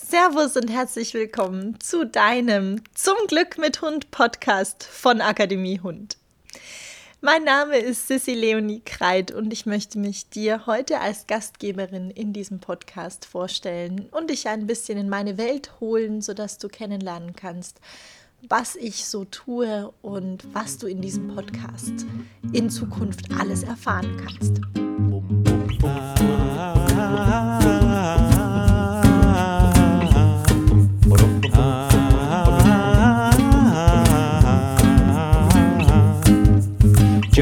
Servus und herzlich willkommen zu deinem Zum Glück mit Hund Podcast von Akademie Hund. Mein Name ist Sissy Leonie Kreit und ich möchte mich dir heute als Gastgeberin in diesem Podcast vorstellen und dich ein bisschen in meine Welt holen, sodass du kennenlernen kannst, was ich so tue und was du in diesem Podcast in Zukunft alles erfahren kannst.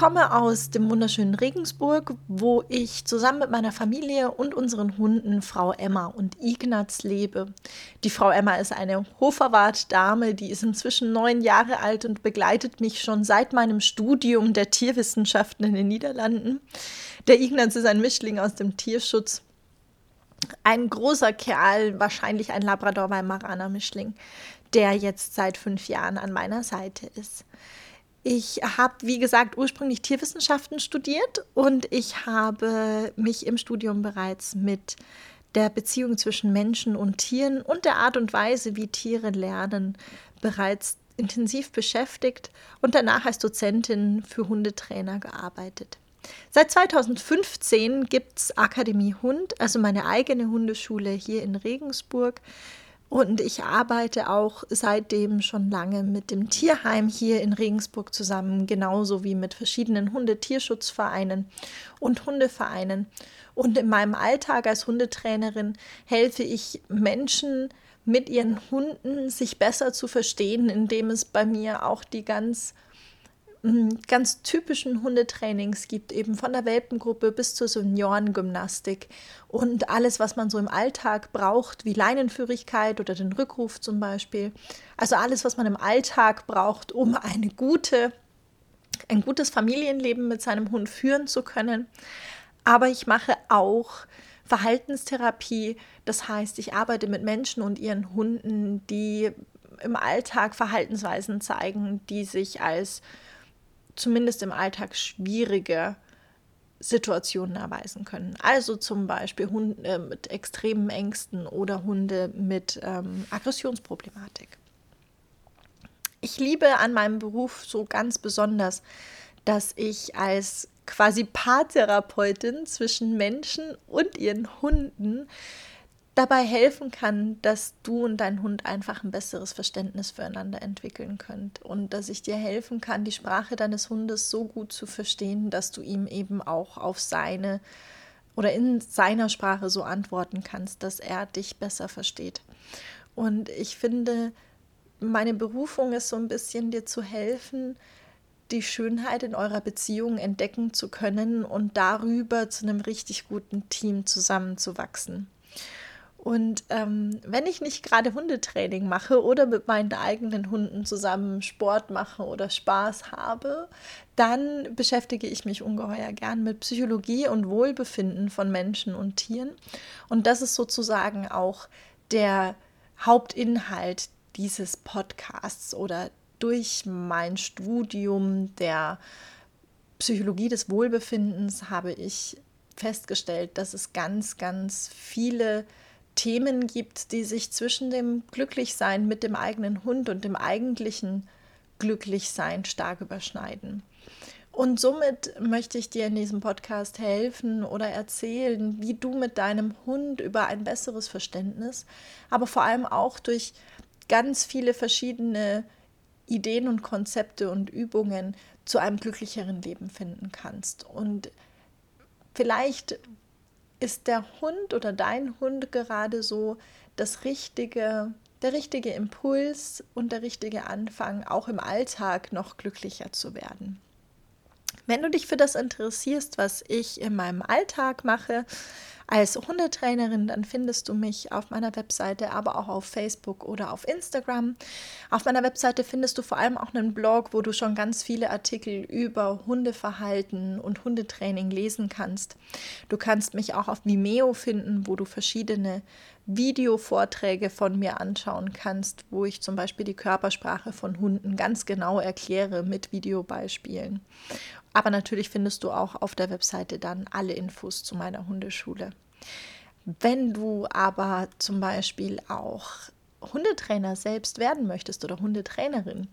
Komme aus dem wunderschönen Regensburg, wo ich zusammen mit meiner Familie und unseren Hunden Frau Emma und Ignaz lebe. Die Frau Emma ist eine Hoferwart-Dame, die ist inzwischen neun Jahre alt und begleitet mich schon seit meinem Studium der Tierwissenschaften in den Niederlanden. Der Ignaz ist ein Mischling aus dem Tierschutz. Ein großer Kerl, wahrscheinlich ein Labrador-Weimaraner-Mischling, der jetzt seit fünf Jahren an meiner Seite ist. Ich habe, wie gesagt, ursprünglich Tierwissenschaften studiert und ich habe mich im Studium bereits mit der Beziehung zwischen Menschen und Tieren und der Art und Weise, wie Tiere lernen, bereits intensiv beschäftigt und danach als Dozentin für Hundetrainer gearbeitet. Seit 2015 gibt es Akademie Hund, also meine eigene Hundeschule hier in Regensburg, und ich arbeite auch seitdem schon lange mit dem Tierheim hier in Regensburg zusammen, genauso wie mit verschiedenen Hundetierschutzvereinen und Hundevereinen. Und in meinem Alltag als Hundetrainerin helfe ich Menschen mit ihren Hunden sich besser zu verstehen, indem es bei mir auch die ganz ganz typischen Hundetrainings gibt, eben von der Welpengruppe bis zur Seniorengymnastik und alles, was man so im Alltag braucht, wie Leinenführigkeit oder den Rückruf zum Beispiel. Also alles, was man im Alltag braucht, um eine gute, ein gutes Familienleben mit seinem Hund führen zu können. Aber ich mache auch Verhaltenstherapie, das heißt, ich arbeite mit Menschen und ihren Hunden, die im Alltag Verhaltensweisen zeigen, die sich als zumindest im Alltag schwierige Situationen erweisen können. Also zum Beispiel Hunde äh, mit extremen Ängsten oder Hunde mit ähm, Aggressionsproblematik. Ich liebe an meinem Beruf so ganz besonders, dass ich als quasi Paartherapeutin zwischen Menschen und ihren Hunden dabei helfen kann, dass du und dein Hund einfach ein besseres Verständnis füreinander entwickeln könnt und dass ich dir helfen kann, die Sprache deines Hundes so gut zu verstehen, dass du ihm eben auch auf seine oder in seiner Sprache so antworten kannst, dass er dich besser versteht. Und ich finde, meine Berufung ist so ein bisschen dir zu helfen, die Schönheit in eurer Beziehung entdecken zu können und darüber zu einem richtig guten Team zusammenzuwachsen. Und ähm, wenn ich nicht gerade Hundetraining mache oder mit meinen eigenen Hunden zusammen Sport mache oder Spaß habe, dann beschäftige ich mich ungeheuer gern mit Psychologie und Wohlbefinden von Menschen und Tieren. Und das ist sozusagen auch der Hauptinhalt dieses Podcasts oder durch mein Studium der Psychologie des Wohlbefindens habe ich festgestellt, dass es ganz, ganz viele Themen gibt, die sich zwischen dem Glücklichsein mit dem eigenen Hund und dem eigentlichen Glücklichsein stark überschneiden. Und somit möchte ich dir in diesem Podcast helfen oder erzählen, wie du mit deinem Hund über ein besseres Verständnis, aber vor allem auch durch ganz viele verschiedene Ideen und Konzepte und Übungen zu einem glücklicheren Leben finden kannst. Und vielleicht ist der Hund oder dein Hund gerade so das richtige, der richtige Impuls und der richtige Anfang, auch im Alltag noch glücklicher zu werden. Wenn du dich für das interessierst, was ich in meinem Alltag mache, als Hundetrainerin, dann findest du mich auf meiner Webseite, aber auch auf Facebook oder auf Instagram. Auf meiner Webseite findest du vor allem auch einen Blog, wo du schon ganz viele Artikel über Hundeverhalten und Hundetraining lesen kannst. Du kannst mich auch auf Vimeo finden, wo du verschiedene Videovorträge von mir anschauen kannst, wo ich zum Beispiel die Körpersprache von Hunden ganz genau erkläre mit Videobeispielen. Aber natürlich findest du auch auf der Webseite dann alle Infos zu meiner Hundeschule. Wenn du aber zum Beispiel auch Hundetrainer selbst werden möchtest oder Hundetrainerin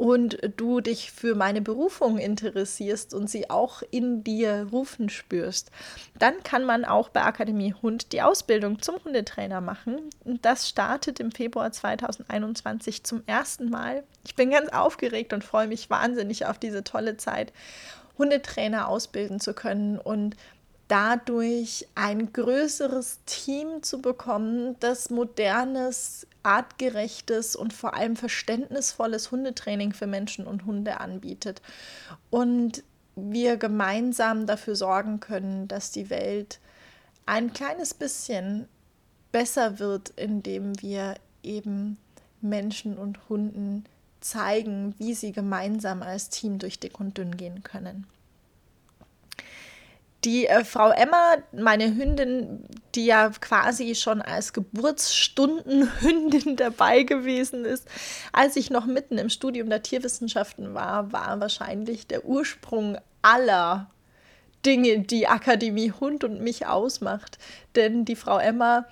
und du dich für meine Berufung interessierst und sie auch in dir rufen spürst, dann kann man auch bei Akademie Hund die Ausbildung zum Hundetrainer machen. Das startet im Februar 2021 zum ersten Mal. Ich bin ganz aufgeregt und freue mich wahnsinnig auf diese tolle Zeit, Hundetrainer ausbilden zu können und dadurch ein größeres Team zu bekommen, das modernes, artgerechtes und vor allem verständnisvolles Hundetraining für Menschen und Hunde anbietet. Und wir gemeinsam dafür sorgen können, dass die Welt ein kleines bisschen besser wird, indem wir eben Menschen und Hunden zeigen, wie sie gemeinsam als Team durch dick und dünn gehen können. Die äh, Frau Emma, meine Hündin, die ja quasi schon als Geburtsstundenhündin dabei gewesen ist, als ich noch mitten im Studium der Tierwissenschaften war, war wahrscheinlich der Ursprung aller Dinge, die Akademie Hund und mich ausmacht. Denn die Frau Emma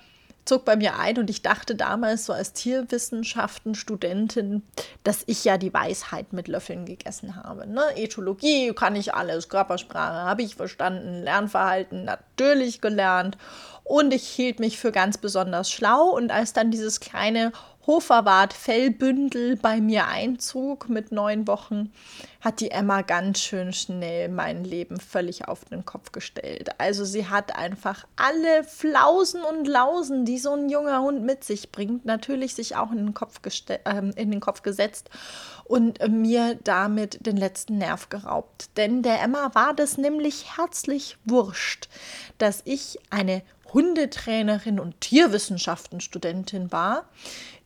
zog bei mir ein und ich dachte damals so als Tierwissenschaften-Studentin, dass ich ja die Weisheit mit Löffeln gegessen habe. Ne? Ethologie kann ich alles, Körpersprache habe ich verstanden, Lernverhalten natürlich gelernt und ich hielt mich für ganz besonders schlau und als dann dieses kleine Hoferwart Fellbündel bei mir einzog mit neun Wochen, hat die Emma ganz schön schnell mein Leben völlig auf den Kopf gestellt. Also sie hat einfach alle Flausen und Lausen, die so ein junger Hund mit sich bringt, natürlich sich auch in den Kopf, äh, in den Kopf gesetzt und äh, mir damit den letzten Nerv geraubt. Denn der Emma war das nämlich herzlich wurscht, dass ich eine Hundetrainerin und Tierwissenschaftenstudentin war,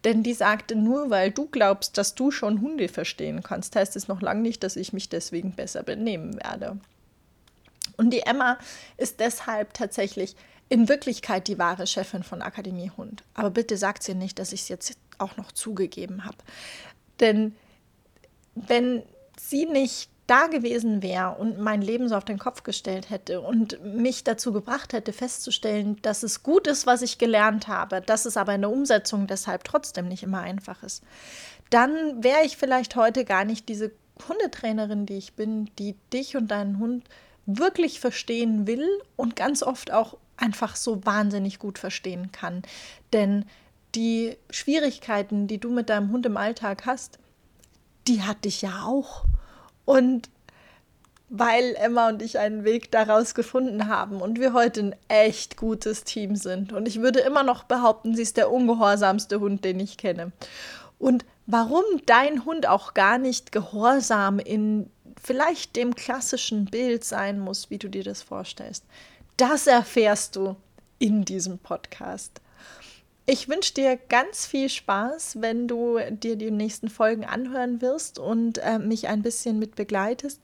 denn die sagte, nur weil du glaubst, dass du schon Hunde verstehen kannst, heißt es noch lange nicht, dass ich mich deswegen besser benehmen werde. Und die Emma ist deshalb tatsächlich in Wirklichkeit die wahre Chefin von Akademie Hund. Aber bitte sagt sie nicht, dass ich es jetzt auch noch zugegeben habe. Denn wenn sie nicht da gewesen wäre und mein Leben so auf den Kopf gestellt hätte und mich dazu gebracht hätte, festzustellen, dass es gut ist, was ich gelernt habe, dass es aber in der Umsetzung deshalb trotzdem nicht immer einfach ist, dann wäre ich vielleicht heute gar nicht diese Hundetrainerin, die ich bin, die dich und deinen Hund wirklich verstehen will und ganz oft auch einfach so wahnsinnig gut verstehen kann. Denn die Schwierigkeiten, die du mit deinem Hund im Alltag hast, die hatte ich ja auch. Und weil Emma und ich einen Weg daraus gefunden haben und wir heute ein echt gutes Team sind. Und ich würde immer noch behaupten, sie ist der ungehorsamste Hund, den ich kenne. Und warum dein Hund auch gar nicht gehorsam in vielleicht dem klassischen Bild sein muss, wie du dir das vorstellst, das erfährst du in diesem Podcast. Ich wünsche dir ganz viel Spaß, wenn du dir die nächsten Folgen anhören wirst und äh, mich ein bisschen mit begleitest.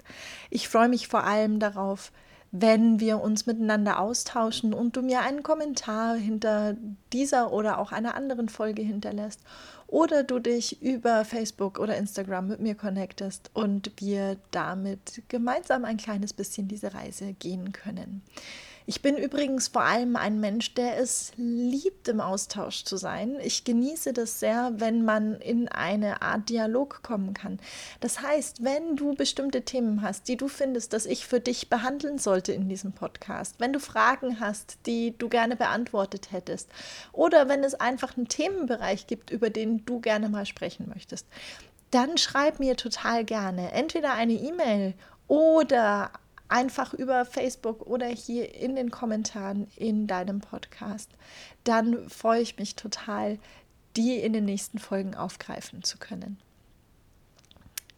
Ich freue mich vor allem darauf, wenn wir uns miteinander austauschen und du mir einen Kommentar hinter dieser oder auch einer anderen Folge hinterlässt oder du dich über Facebook oder Instagram mit mir connectest und wir damit gemeinsam ein kleines bisschen diese Reise gehen können. Ich bin übrigens vor allem ein Mensch, der es liebt, im Austausch zu sein. Ich genieße das sehr, wenn man in eine Art Dialog kommen kann. Das heißt, wenn du bestimmte Themen hast, die du findest, dass ich für dich behandeln sollte in diesem Podcast, wenn du Fragen hast, die du gerne beantwortet hättest, oder wenn es einfach einen Themenbereich gibt, über den du gerne mal sprechen möchtest, dann schreib mir total gerne entweder eine E-Mail oder einfach über Facebook oder hier in den Kommentaren in deinem Podcast. Dann freue ich mich total, die in den nächsten Folgen aufgreifen zu können.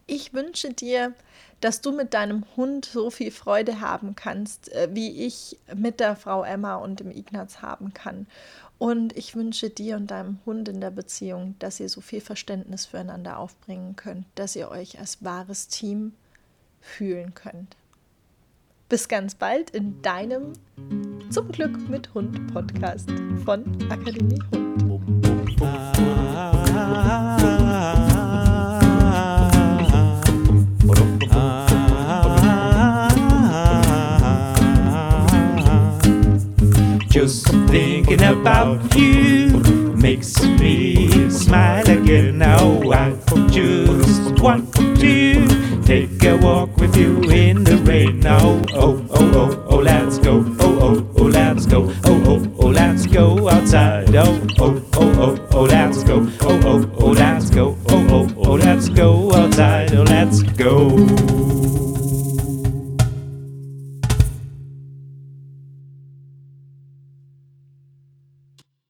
ich wünsche dir, dass du mit deinem Hund so viel Freude haben kannst, äh, wie ich mit der Frau Emma und dem Ignaz haben kann. Und ich wünsche dir und deinem Hund in der Beziehung, dass ihr so viel Verständnis füreinander aufbringen könnt, dass ihr euch als wahres Team fühlen könnt. Bis ganz bald in deinem Zum Glück mit Hund Podcast von Akademie Hund. Just thinking about you makes me smile again. Now I just want to take a walk oh, oh, oh, oh, let's go. Oh, oh, oh, let's go. Oh, oh, oh, let's go outside. Oh, oh, oh, oh, oh, let's go. Oh, oh, oh, let's go. Oh, oh, oh, let's go outside. Oh, let's go.